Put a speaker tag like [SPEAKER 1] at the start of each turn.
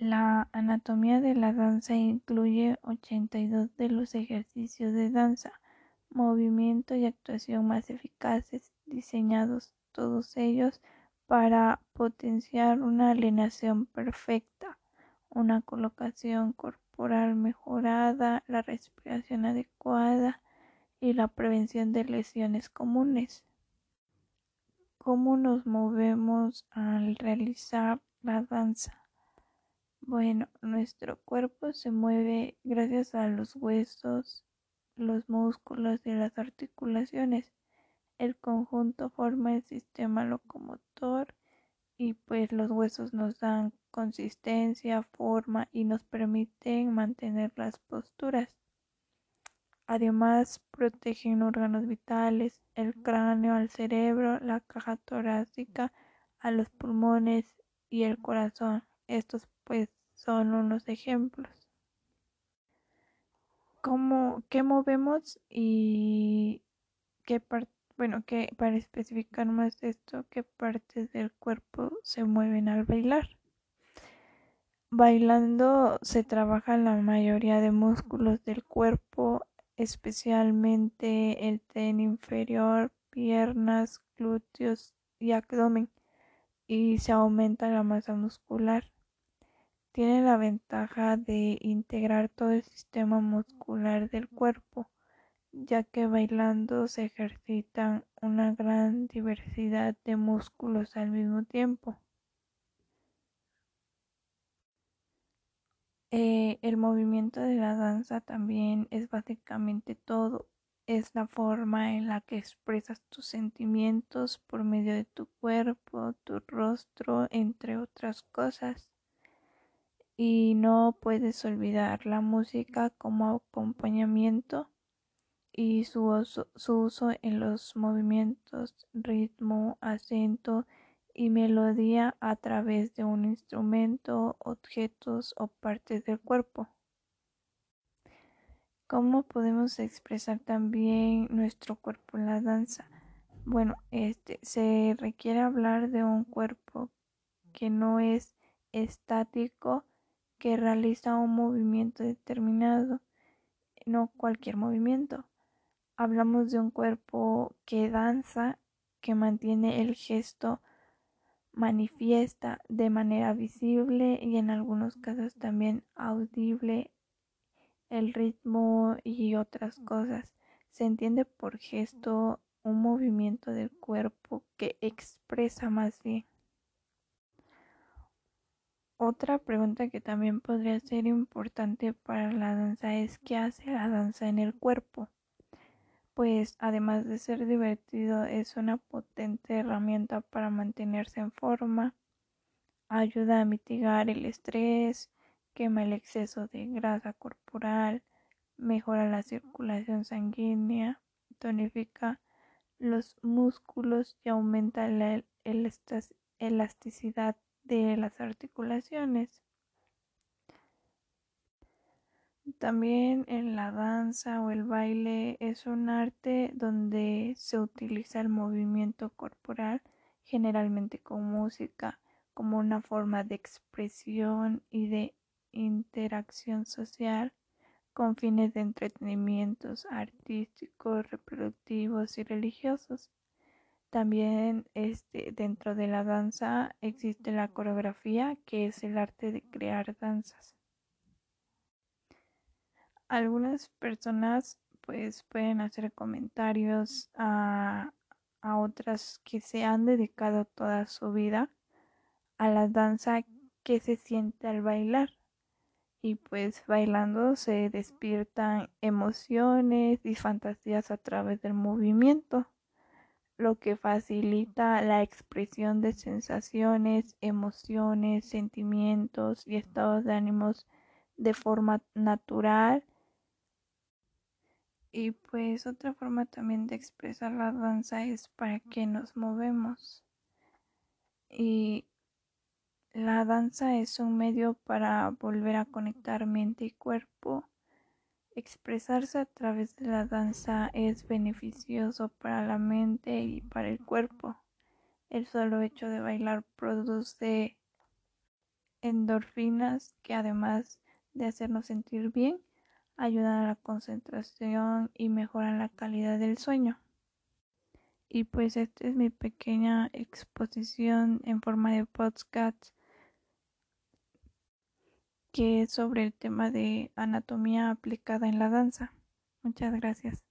[SPEAKER 1] La anatomía de la danza incluye 82 de los ejercicios de danza, movimiento y actuación más eficaces, diseñados todos ellos para potenciar una alineación perfecta, una colocación corporal mejorada, la respiración adecuada y la prevención de lesiones comunes. ¿Cómo nos movemos al realizar la danza? Bueno, nuestro cuerpo se mueve gracias a los huesos, los músculos y las articulaciones. El conjunto forma el sistema locomotor y pues los huesos nos dan consistencia, forma y nos permiten mantener las posturas. Además, protegen órganos vitales, el cráneo al cerebro, la caja torácica a los pulmones y el corazón. Estos pues son unos ejemplos. ¿Cómo, qué movemos y qué bueno, para especificar más esto, qué partes del cuerpo se mueven al bailar? Bailando se trabaja la mayoría de músculos del cuerpo, especialmente el tren inferior, piernas, glúteos y abdomen, y se aumenta la masa muscular. Tiene la ventaja de integrar todo el sistema muscular del cuerpo, ya que bailando se ejercitan una gran diversidad de músculos al mismo tiempo. Eh, el movimiento de la danza también es básicamente todo. Es la forma en la que expresas tus sentimientos por medio de tu cuerpo, tu rostro, entre otras cosas y no puedes olvidar la música como acompañamiento y su uso, en los movimientos, ritmo, acento y melodía a través de un instrumento, objetos o partes del cuerpo. ¿Cómo podemos expresar también nuestro cuerpo en la danza? Bueno, este se requiere hablar de un cuerpo que no es estático, que realiza un movimiento determinado, no cualquier movimiento. Hablamos de un cuerpo que danza, que mantiene el gesto, manifiesta de manera visible y en algunos casos también audible el ritmo y otras cosas. Se entiende por gesto un movimiento del cuerpo que expresa más bien. Otra pregunta que también podría ser importante para la danza es ¿qué hace la danza en el cuerpo? Pues además de ser divertido es una potente herramienta para mantenerse en forma, ayuda a mitigar el estrés, quema el exceso de grasa corporal, mejora la circulación sanguínea, tonifica los músculos y aumenta la elasticidad de las articulaciones. También en la danza o el baile es un arte donde se utiliza el movimiento corporal generalmente con música como una forma de expresión y de interacción social con fines de entretenimientos artísticos, reproductivos y religiosos. También este, dentro de la danza existe la coreografía, que es el arte de crear danzas. Algunas personas pues pueden hacer comentarios a, a otras que se han dedicado toda su vida a la danza que se siente al bailar y pues bailando se despiertan emociones y fantasías a través del movimiento lo que facilita la expresión de sensaciones, emociones, sentimientos y estados de ánimos de forma natural. Y pues otra forma también de expresar la danza es para que nos movemos. Y la danza es un medio para volver a conectar mente y cuerpo Expresarse a través de la danza es beneficioso para la mente y para el cuerpo. El solo hecho de bailar produce endorfinas que además de hacernos sentir bien, ayudan a la concentración y mejoran la calidad del sueño. Y pues esta es mi pequeña exposición en forma de podcast que es sobre el tema de anatomía aplicada en la danza. Muchas gracias.